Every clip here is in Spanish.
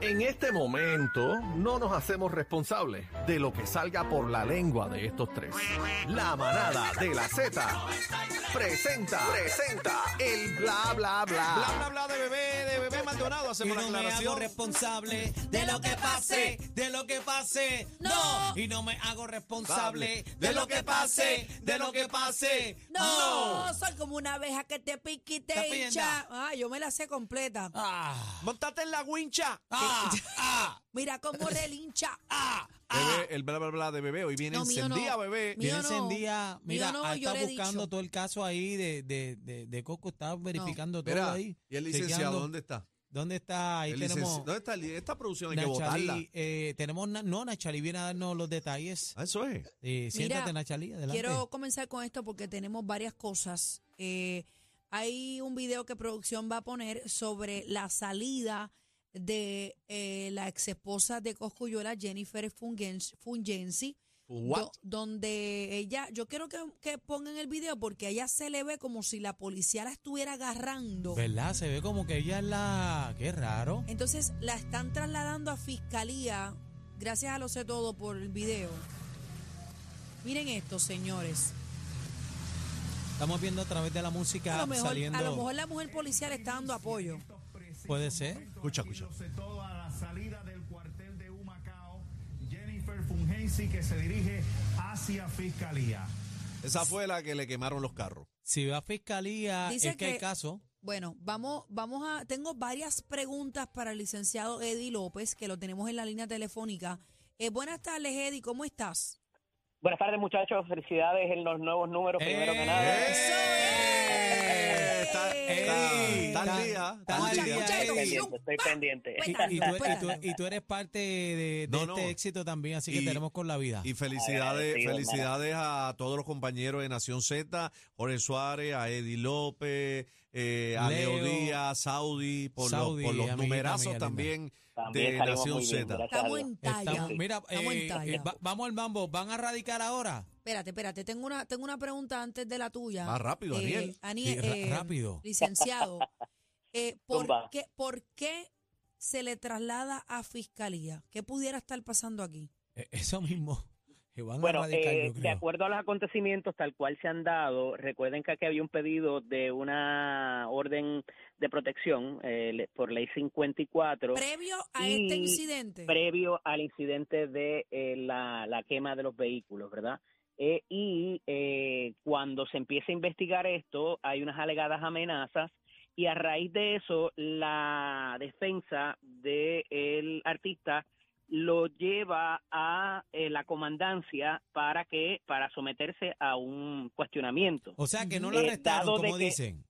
En este momento no nos hacemos responsables de lo que salga por la lengua de estos tres. La manada de la Z presenta, presenta el bla bla bla. Bla, bla, bla de bebé, de bebé Maldonado. Y Hacemos la no me hago responsable de lo que pase, de lo que pase. No. Y no me hago responsable de lo que pase, de lo que pase. No, soy como una abeja que te pica y te hincha. Ah, yo me la sé completa. Ah, Montate en la wincha. ah, ah, Mira cómo relincha. ah, Bebé, el bla, bla, bla de bebé. Hoy viene No, no. encendida, bebé. Mío Viene no. encendida. Mira, Mío no, ah, yo está buscando dicho. todo el caso ahí de, de, de, de Coco. Está verificando todo Mira, ahí. y el licenciado, chequeando. ¿dónde está? ¿Dónde está? Ahí El tenemos. licenci- ¿Dónde está? el- Esta producción hay que votarla. Eh, tenemos, na- no, Nachalí viene a darnos los detalles. Ah, eso es. Eh, siéntate, Mira, Nachalí, adelante. Quiero comenzar con esto porque tenemos varias cosas. Eh, hay un video que producción va a poner sobre la salida de eh, la ex esposa de Coscuyuela, Jennifer Fungens- Fungensi. Do- donde ella, yo quiero que, que pongan el video porque a ella se le ve como si la policía la estuviera agarrando. ¿Verdad? Se ve como que ella es la... Qué raro. Entonces la están trasladando a fiscalía. Gracias a lo sé todo por el video. Miren esto, señores. Estamos viendo a través de la música A lo, mejor, saliendo... a lo mejor la mujer policial está dando apoyo. Puede ser. Escucha, escucha. Dándose todo a la salida del cuartel de Humacao, Fungensi que se dirige hacia Fiscalía. Esa fue la que le quemaron los carros. Si va a fiscalía, Dice es que, hay que- caso. Bueno, vamos, vamos a. Tengo varias preguntas para el licenciado Eddie López, que lo tenemos en la línea telefónica. Eh, buenas tardes, Eddie, ¿cómo estás? Buenas tardes, muchachos. Felicidades en los nuevos números, primero que nada. ¡Eh! Está, está, está al día. está al Estoy pendiente, estoy pendiente. Y, Espérate, y tú, y tú- y tú eres parte de, de No, no. este éxito también, así que Y- tenemos con la vida. Y felicidades, Agradecido, felicidades a todos los compañeros de Nación Z, Jorge Suárez, a Eddie López, eh, a Leo, Leo, Díaz, Saudi, por Saudi, los, por los amiguita numerazos también, También de Nación Z. Estamos en talla. Estamos- mira, Estamos en eh, talla. eh, va- vamos al mambo. ¿Van a radicar ahora? Espérate, espérate, tengo una, tengo una pregunta antes de la tuya. Más rápido, Eh, Daniel. Ani- Sí, ra- eh, rápido. Licenciado, eh, ¿por, qué, ¿por qué se le traslada a fiscalía? ¿Qué pudiera estar pasando aquí? Eh, Eso mismo. Que van Bueno, a radicar, eh, de acuerdo a los acontecimientos tal cual se han dado, recuerden que aquí había un pedido de una orden de protección eh, por ley 54 Previo a este incidente. previo al incidente de eh, la, la quema de los vehículos, ¿verdad? Eh, y eh, cuando se empieza a investigar esto, hay unas alegadas amenazas y a raíz de eso la defensa del artista lo lleva a eh, la comandancia para que para someterse a un cuestionamiento. O sea, que no lo Eh, arrestaron, de como que- dicen.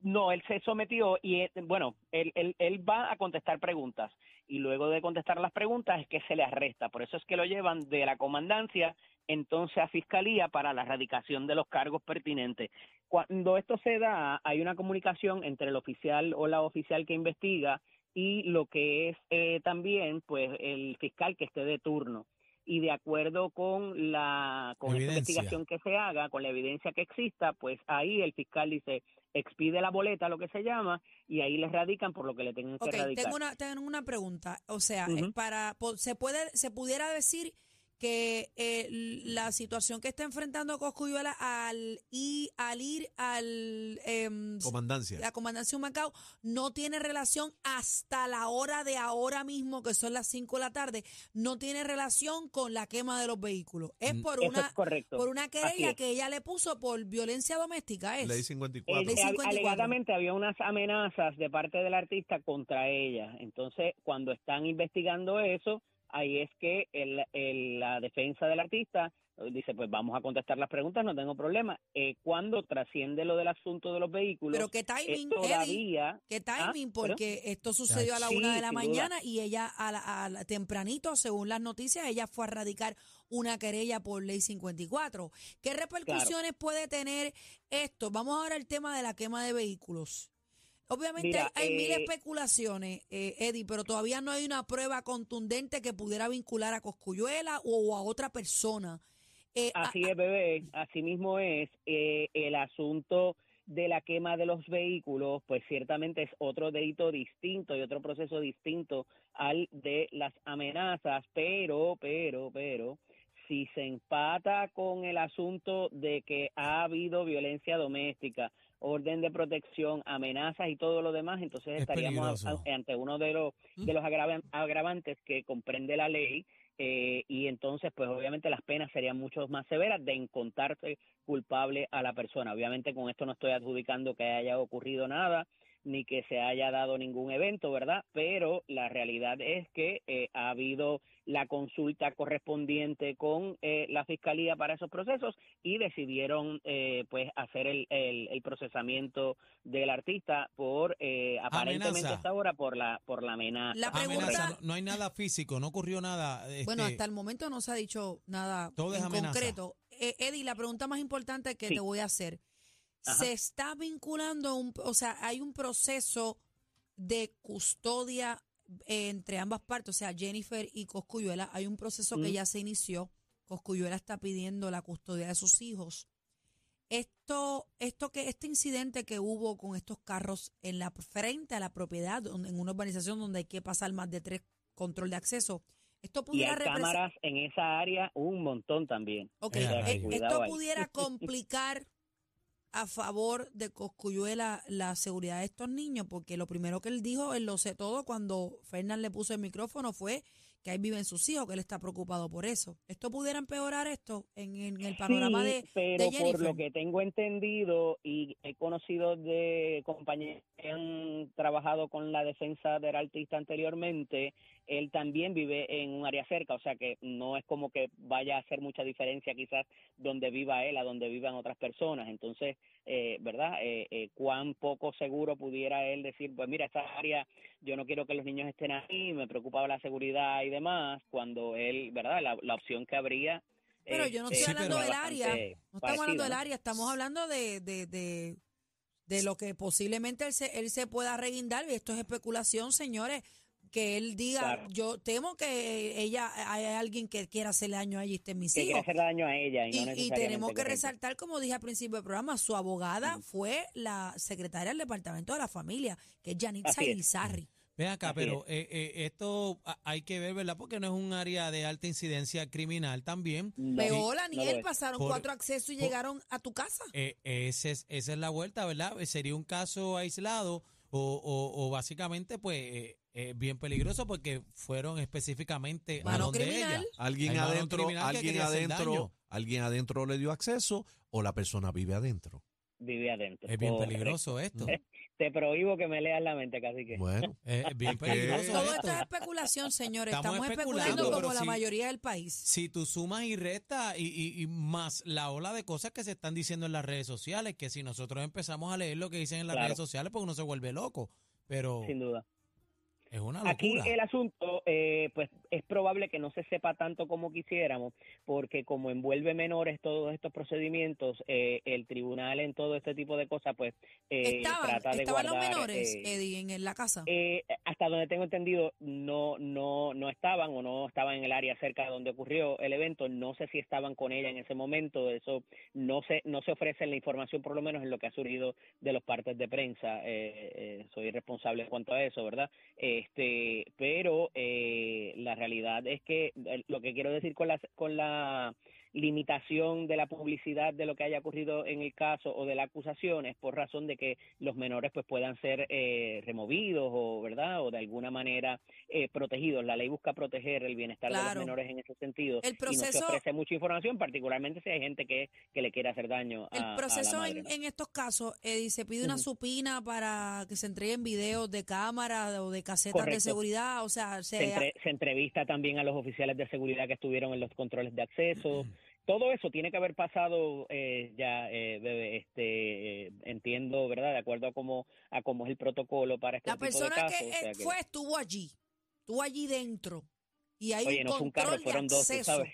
No, él se sometió y, eh, bueno, él, él, él va a contestar preguntas y luego de contestar las preguntas es que se le arresta. Por eso es que lo llevan de la comandancia entonces a fiscalía para la erradicación de los cargos pertinentes. Cuando esto se da, hay una comunicación entre el oficial o la oficial que investiga y lo que es eh, también, pues, el fiscal que esté de turno. Y de acuerdo con la con esta investigación que se haga, con la evidencia que exista, pues ahí el fiscal dice, expide la boleta, lo que se llama, y ahí le radican por lo que le tengan que radicar. tengo una, tengo una pregunta. O sea, eh, para se puede, se pudiera decir que eh, la situación que está enfrentando Coscuyuela al, y, al ir al em, Comandancia. la comandancia Macao no tiene relación hasta la hora de ahora mismo, que son las 5 de la tarde, no tiene relación con la quema de los vehículos. Es Mm. por Eso una es correcto. por una querella es. que ella le puso por violencia doméstica, ¿es? Ley Eh, 54. Ley a- 54. alegadamente había unas amenazas de parte del artista contra ella. Entonces, cuando están investigando eso, ahí es que el, el- la defensa del artista eh, dice, pues vamos a contestar las preguntas, no tengo problema. Eh, cuando trasciende lo del asunto de los vehículos, Pero qué eh, timing, todavía... Qué Ah, timing, ¿pero? porque esto sucedió a la Sí, una de la duda. mañana y ella a la, a la- tempranito, según las noticias, ella fue a radicar una querella por ley 54. ¿Qué repercusiones puede tener esto? Vamos ahora al tema de la quema de vehículos. Obviamente Mira, hay, hay mil eh, especulaciones, eh, Eddie, pero todavía no hay una prueba contundente que pudiera vincular a Coscuyuela o a otra persona. Eh, a- Así es, bebé, así mismo es. Eh, el asunto de la quema de los vehículos, pues ciertamente es otro delito distinto y otro proceso distinto al de las amenazas, pero, pero, pero, si se empata con el asunto de que ha habido violencia doméstica, orden de protección, amenazas y todo lo demás, entonces Es estaríamos a- ante uno de los de los agravan- agravantes que comprende la ley eh, y entonces pues obviamente las penas serían mucho más severas de encontrarse culpable a la persona. Obviamente con esto no estoy adjudicando que haya ocurrido nada ni que se haya dado ningún evento, ¿verdad? Pero la realidad es que eh, ha habido la consulta correspondiente con eh, la fiscalía para esos procesos y decidieron eh, pues hacer el, el, el procesamiento del artista por eh, aparentemente Amenaza. hasta ahora por la por la amenaza. La pregunta- Amenaza, no, no hay nada físico, no ocurrió nada. Bueno, este, hasta el momento no se ha dicho nada Todo en concreto. Eh, Eddie, la pregunta más importante que Sí. te voy a hacer. Ajá. ¿Se está vinculando, un, o sea, hay un proceso de custodia eh, entre ambas partes? O sea, Jennifer y Coscuyuela, hay un proceso que Mm. ya se inició. Coscuyuela está pidiendo la custodia de sus hijos. Esto, esto que, este incidente que hubo con estos carros en la frente a la propiedad, en una urbanización donde hay que pasar más de tres control de acceso, esto y pudiera hay representar cámaras en esa área un montón también. Eh, O sea, esto ahí. pudiera complicar a favor de Coscuyuela la seguridad de estos niños, porque lo primero que él dijo, él lo sé todo, cuando Fernán le puso el micrófono fue que ahí viven sus hijos, que él está preocupado por eso. ¿Esto pudiera empeorar esto en, en el panorama Sí, de, pero de por lo que tengo entendido y he conocido de compañeros que han trabajado con la defensa del artista anteriormente, él también vive en un área cerca, o sea que no es como que vaya a hacer mucha diferencia quizás donde viva él a donde vivan otras personas. Entonces, eh, ¿verdad? Eh, eh, cuán poco seguro pudiera él decir, pues mira, esta área yo no quiero que los niños estén ahí, me preocupaba la seguridad y demás, cuando él, ¿verdad? La, la opción que habría Pero eh, yo no estoy Sí, hablando del área, no estamos hablando del ¿no? área, estamos hablando de, de, de, de lo que posiblemente él se, él se pueda reguindar, y esto es especulación, señores, que él diga, Claro. yo temo que ella, hay alguien que quiera hacerle daño a ella y estén mis que quiere hijos. hacer daño a ella y, no Y, tenemos que correcto. resaltar, como dije al principio del programa, su abogada fue la secretaria del Departamento de la Familia, que es Janitza. Irizarry. Ven acá, Así pero eh, eh, esto hay que ver, ¿verdad? Porque no es un área de alta incidencia criminal también. Peor, no Aniel, lo es. pasaron Por- cuatro accesos y por- llegaron a tu casa. Eh, ese es- esa es la vuelta, ¿verdad? Eh, Sería un caso aislado o, o- o básicamente, pues, eh, eh, bien peligroso porque fueron específicamente a Mano donde criminal. ella. Alguien adentro, alguien adentro, daño. alguien adentro le dio acceso o la persona vive adentro. Vive adentro. Es bien peligroso esto. Te prohíbo que me leas la mente, casi que. Bueno, Eh, Es bien peligroso Todo esto. es especulación, señores. Estamos Estamos, especulando, como la mayoría del país. Si tú sumas y restas y, y- y más la ola de cosas que se están diciendo en las redes sociales, que si nosotros empezamos a leer lo que dicen en las Claro. redes sociales, pues uno se vuelve loco. Pero Sin duda. Es una Aquí locura. el asunto, eh, pues es probable que no se sepa tanto como quisiéramos, porque como envuelve menores todos estos procedimientos, eh, el tribunal en todo este tipo de cosas, pues eh, estaban trata de estaban guardar. los menores, eh, Eddie, en, en la casa. Eh, hasta donde tengo entendido, no, no, no estaban o no estaban en el área cerca de donde ocurrió el evento. No sé si estaban con ella en ese momento. Eso no se, no se ofrece la información, por lo menos en lo que ha surgido de los partes de prensa. Eh, eh, soy responsable en cuanto a eso, ¿verdad? Este, pero eh, la realidad es que eh, lo que quiero decir con la, con la limitación de la publicidad de lo que haya ocurrido en el caso o de la acusación es por razón de que los menores pues puedan ser eh, removidos o verdad o de alguna manera eh, protegidos. La ley busca proteger el bienestar de los menores en ese sentido El y no se proceso- ofrece mucha información particularmente si hay gente que, que le quiere hacer daño a, a El la proceso madre, en, ¿no? en estos casos, Eddie, se pide una supina para que se entreguen videos de cámara o de casetas de seguridad, o sea, se, se, entre- se entrevista también a los oficiales de seguridad que estuvieron en los controles de acceso. Todo eso tiene que haber pasado eh, ya, eh, bebé, este, eh, entiendo, ¿verdad? De acuerdo a cómo, a cómo es el protocolo para este la tipo de persona casos. que, o sea eh, fue estuvo allí, estuvo allí dentro y hay Oye, no fue un carro, fueron de dos. ¿sabes?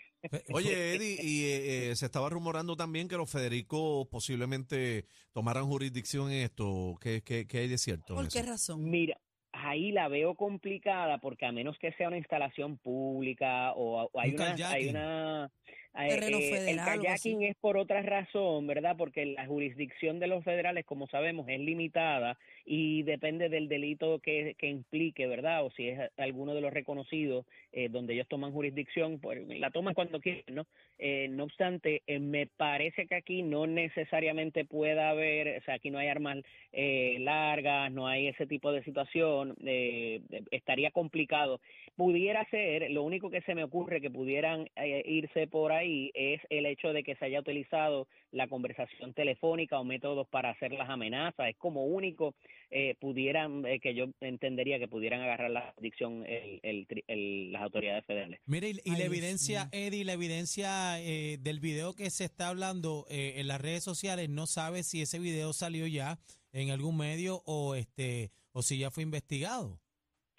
Oye, Eddie, y eh, eh, se estaba rumorando también que los Federico posiblemente tomaran jurisdicción en esto. ¿Qué, qué, qué hay de cierto? ¿Por qué eso? razón? Mira, ahí la veo complicada porque a menos que sea una instalación pública o, o hay Un una, hay una, Eh, Terreno eh, federal, el kayaking es por otra razón, ¿verdad? Porque la jurisdicción de los federales, como sabemos, es limitada y depende del delito que, que implique, ¿verdad? O si es alguno de los reconocidos eh, donde ellos toman jurisdicción, pues la toman cuando quieren, ¿no? Eh, no obstante, eh, me parece que aquí no necesariamente pueda haber, o sea, aquí no hay armas eh, largas, no hay ese tipo de situación, eh, estaría complicado. Pudiera ser, lo único que se me ocurre que pudieran eh, irse por ahí es el hecho de que se haya utilizado la conversación telefónica o métodos para hacer las amenazas, es como único eh, pudieran, eh, que yo entendería que pudieran agarrar la adicción el, el tri- el- las autoridades federales. Mire, y, y Ay, la evidencia. Eddie, la evidencia eh, del video que se está hablando eh, en las redes sociales, no sabe si ese video salió ya en algún medio o este o si ya fue investigado.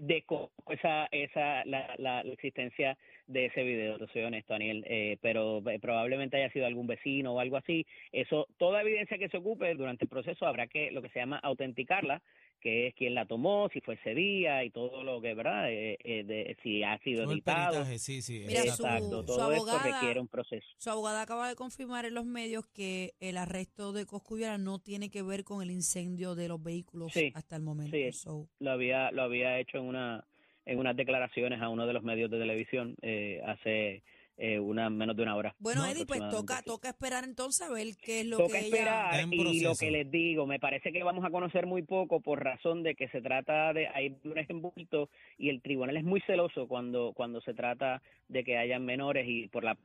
Desconozco esa, esa, la, la, la existencia de ese video, te soy honesto, Daniel, eh, pero eh, probablemente haya sido algún vecino o algo así. Eso, toda evidencia que se ocupe durante el proceso habrá que, lo que se llama, autenticarla, que es quién la tomó, si fue ese día y todo lo que, ¿verdad? Eh, eh, de, si ha sido Todo el editado. peritaje, sí, sí. Mira, exacto. su- Exacto, su todo esto abogada- requiere un proceso. Su abogada acaba de confirmar en los medios que el arresto de Coscullera no tiene que ver con el incendio de los vehículos Sí, hasta el momento. sí. So, lo había lo había hecho en una en unas declaraciones a uno de los medios de televisión eh, hace eh, una menos de una hora. bueno, ¿no? Eddie, pues toca, toca esperar entonces a ver qué es lo Toca que ella... esperar en y lo que les digo, me parece que vamos a conocer muy poco por razón de que se trata de hay un ejemplo y el tribunal es muy celoso cuando cuando se trata de que hayan menores y por la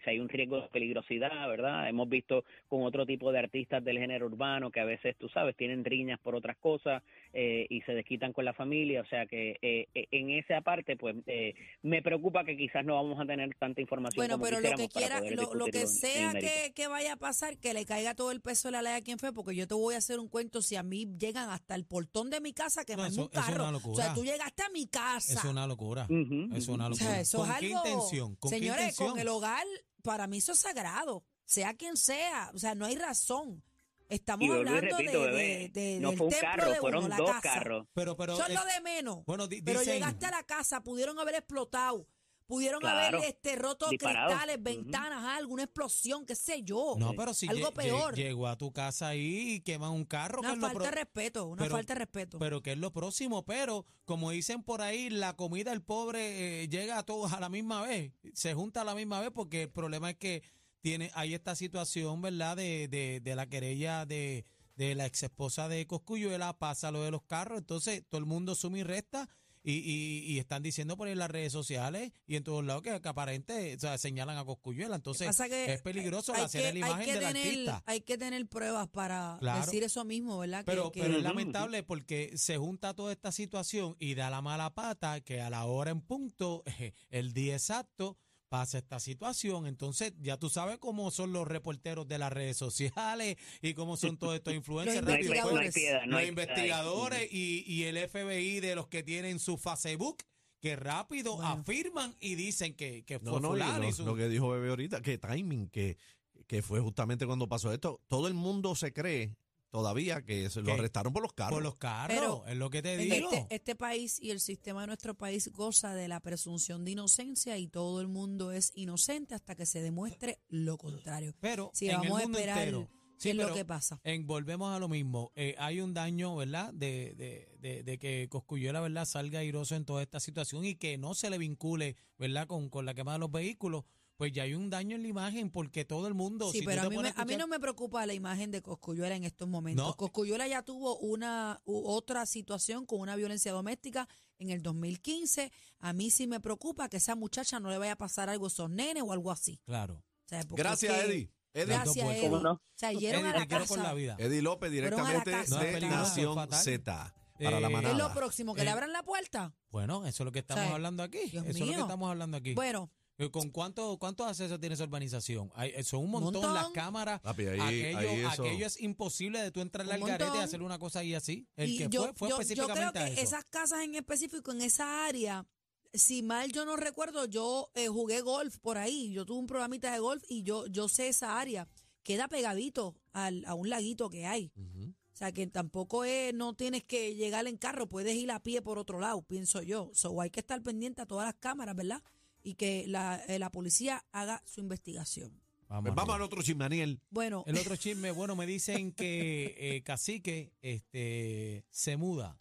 si hay un riesgo de peligrosidad, ¿verdad? Hemos visto con otro tipo de artistas del género urbano que a veces, tú sabes, tienen riñas por otras cosas eh, y se desquitan con la familia, o sea que eh, eh, en esa parte, pues, eh, me preocupa que quizás no vamos a tener tanta información Bueno, como pero lo que quiera, lo, lo que sea que, que vaya a pasar, que le caiga todo el peso de la ley a quien fue, porque yo te voy a hacer un cuento si a mí llegan hasta el portón de mi casa a quemarme eso- un es carro. o sea, tú llegaste a mi casa. Es una locura. Es una ujú. O sea, locura. eso ¿Con es qué algo. intención? ¿Con qué Señores, intención? con el hogar, para mí eso es sagrado. Sea quien sea. O sea, no hay razón. Estamos Y hablando repito, de, bebé, de- de- no del fue un templo carro, de fueron uno, la dos casa. carros. Pero, pero Eso es eh, lo de menos. bueno, pero dicen- llegaste a la casa, pudieron haber explotado. Pudieron Claro, haber este, roto disparado. cristales, ventanas, alguna explosión, qué sé yo. No, pero si Algo lle- lle- peor. llegó a tu casa ahí y queman un carro, Una falta pro- de respeto, una pero- falta de respeto. Pero que es lo próximo, pero como dicen por ahí, la comida del pobre eh, llega a todos a la misma vez, se junta a la misma vez porque el problema es que tiene hay esta situación, ¿verdad? De, de, de la querella de, de la ex esposa de Coscuyuela, pasa lo de los carros, entonces todo el mundo suma y resta y, y, y están diciendo por ahí en las redes sociales y en todos lados que, que aparente, o sea, señalan a Coscuyuela, entonces es peligroso hay hacer que- la imagen hay que del tener, artista. Hay que tener pruebas para Claro. decir eso mismo, ¿verdad? Que- Pero, que- pero es lamentable porque se junta toda esta situación y da la mala pata que a la hora en punto, el día exacto, pasa esta situación. Entonces, ya tú sabes cómo son los reporteros de las redes sociales y cómo son todos estos influencers. Los No hay, rápido, no hay investigadores. no los investigadores y, y el FBI de los que tienen su Facebook que rápido Bueno. afirman y dicen que, que fue No, no, y fulano lo, y su- lo que dijo Bebé ahorita, que timing, que, que fue justamente cuando pasó esto. Todo el mundo se cree todavía que se lo arrestaron por los carros. por los carros, Pero es lo que te digo. este, este país y el sistema de nuestro país goza de la presunción de inocencia y todo el mundo es inocente hasta que se demuestre lo contrario. Pero en el vamos a esperar entero. qué es lo que pasa. En, volvemos a lo mismo. Eh, hay un daño, ¿verdad? De, de, de, de que Coscuyuela, ¿verdad? Salga airoso en toda esta situación y que no se le vincule, ¿verdad? Con, con la quema de los vehículos. Pues ya hay un daño en la imagen porque todo el mundo. Sí, si pero a mí, me- a mí no me preocupa la imagen de Coscuyuela en estos momentos. No. Coscuyuela ya tuvo una u otra situación con una violencia doméstica en el 2015. A mí sí me preocupa que esa muchacha no le vaya a pasar algo a esos nenes o algo así. Claro. O sea, porque Gracias, es que- Eddie. Eddie, Gracias. Eddie. ¿Cómo no? O sea, Eddie, a la te quiero por casa. la vida. Eddie López la directamente. No, de peligroso, Nación. Z para la Eh, manada. Es lo próximo, que le Eh, abran la puerta. Bueno, eso es lo que estamos O sea, hablando aquí. Dios eso es lo que estamos hablando aquí. Bueno, ¿Con cuánto, cuántos accesos tiene esa urbanización? Hay, eh, son un montón, montón. las cámaras. Papi, ahí- aquello, ahí eso- aquello es imposible de tú entrarle Un al garete y hacer una cosa ahí así. El y que yo, fue, fue yo- yo específicamente creo que eso. esas casas en específico, en esa área, si mal yo no recuerdo, yo eh, jugué golf por ahí. Yo tuve un programita de golf y yo, yo sé esa área. Queda pegadito al, a un laguito que hay. O sea, que tampoco es, no tienes que llegar en carro, puedes ir a pie por otro lado, pienso yo. So, hay que estar pendiente a todas las cámaras, ¿verdad? Y que la, eh, la policía haga su investigación. Vamos, Pues vamos al otro chismaniel. Bueno, El otro chisme, bueno, me dicen que eh, Cacique este, se muda.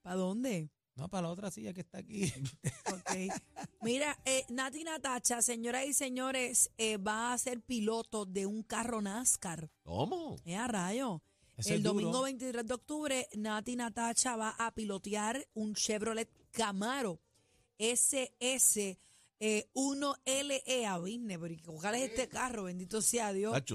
¿para dónde? No, para la otra silla que está aquí. Ok. Mira, eh, Nati Natacha, señoras y señores, eh, va a ser piloto de un carro NASCAR. ¿Cómo? Es a rayo. Ese El es duro. domingo 23 de octubre, Nati Natacha va a pilotear un Chevrolet Camaro SS eh, 1LE a Business. Pero ¿y ¿cuál es este carro? Bendito sea Dios. La que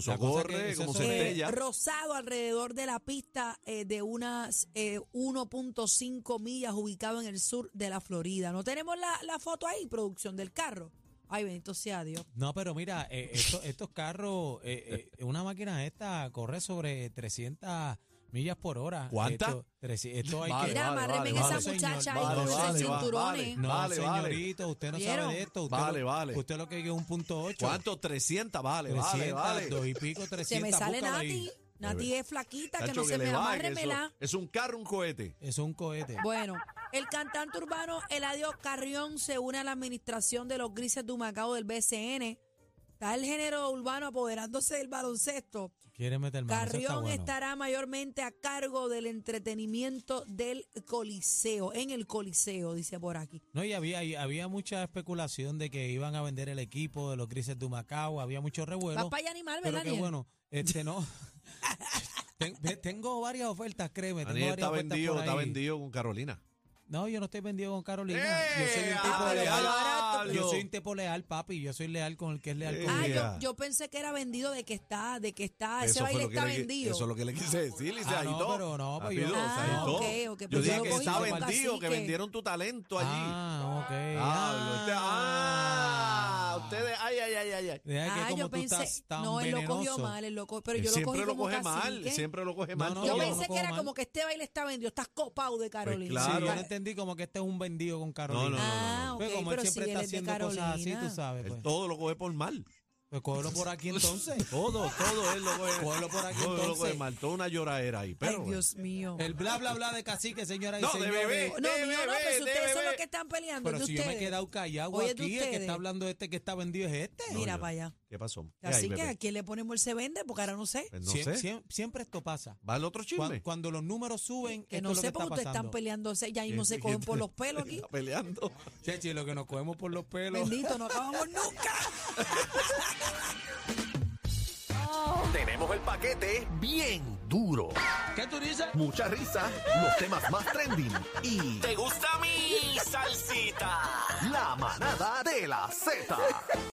corre eso Eh, rosado alrededor de la pista eh, de unas eh, 1.5 millas ubicado en el sur de la Florida. ¿No tenemos la, la foto ahí, producción del carro? Ay, bendito sea Dios. No, pero mira, eh, esto- estos carros, eh, eh, una máquina esta corre sobre 300 millas por hora. ¿Cuánta? Esto, esto hay Vale, que... Mira, vale, vale, esa muchacha ahí Vale, con vale, esos vale, cinturones. No, Vale, vale. señorito, usted no ¿Vieron? sabe de esto. Usted Vale, lo, vale. Usted lo que es un punto ocho. ¿Cuánto? 300, vale, 300, vale, vale. dos y pico, 300. Se me sale. Nati. Nati es flaquita, que no se me amárremela. Es un carro, un cohete. Es un cohete. Bueno, el cantante urbano Eladio Carrión se une a la administración de los Grises de Humacao del BCN. Está el género urbano apoderándose del baloncesto. Quiere meter mano, eso está Carrión bueno. estará mayormente a cargo del entretenimiento del Coliseo, en el Coliseo, dice por aquí. No, y había, y había mucha especulación de que iban a vender el equipo de los Grises de Humacao, había mucho Vas revuelo. para allá animal, Pero ¿verdad, qué Aniel? bueno, este no. Ten- te- tengo varias ofertas, créeme. Tengo Daniel varias está ofertas vendido, por está ahí. vendido con Carolina. No, yo no estoy vendido con Carolina. ¡Eh! yo soy un tipo ¡Ah, leal. Yo soy un tipo leal, papi. Yo soy leal con el que es leal Eh, conmigo. Ah, yo, yo pensé que era vendido de que está, de que está, ese Eso fue baile lo que está le vendido. Eso es lo que le quise decir, y se Ah, no, agitó. pero no, pues yo- Rápido, Ah, se agitó. ok, ok, Yo pues dije que está vendido, que vendieron tu talento allí. Ah, ok. Ah, usted- ah, ustedes, ay, ay, ay, ay, ay. Deja que Ah, como yo tú pensé, estás tan no, él lo cogió venenoso. mal, él lo co- pero Él yo lo siempre cogí lo como coge mal, cacique. siempre lo coge No, mal. no, Yo todo. no pensé cojo que era mal. como que este baile está vendido, estás copado de Carolina. Pues claro. Sí, yo Ah. lo entendí como que este es un vendido con Carolina. No, no, no, Ah, no. ok, Pues como pero él si siempre él está es de haciendo cosas así, Carolina. tú sabes. Él Pues, todo lo coge por mal. Pues cógelo por aquí entonces. Todo, todo él lo coge. Cógelo por aquí, todo lo entonces. mal. Toda una lloradera ahí. Pero, Ay, Dios mío. El bla, bla, bla de cacique, señora y No, de señores. bebé. No, de mío no, bebé, pues de ustedes son bebé. los que están peleando, Pero de si yo me he ustedes. quedado callado Oye, de aquí, el que ustedes. está hablando este que está vendido es este. No, Mira yo- para allá. ¿Qué pasó? ¿Qué hay, Así que bebé? a quién le ponemos el se vende, porque ahora no sé. Pues no Sie- sé. siem- siempre esto pasa. ¿Va el otro Cuan- chisme? Cuando, los números suben, Que esto no es lo sé que por qué está ustedes están peleando, ya mismo se ¿Qué- cogen por los pelos aquí. Está peleando. Chechi, lo que nos cogemos por los pelos. Bendito, no acabamos nunca. Tenemos el paquete bien duro. ¿Qué tú dices? Mucha risa, los temas más trending y ¿Te gusta mi salsita? la manada de la Z.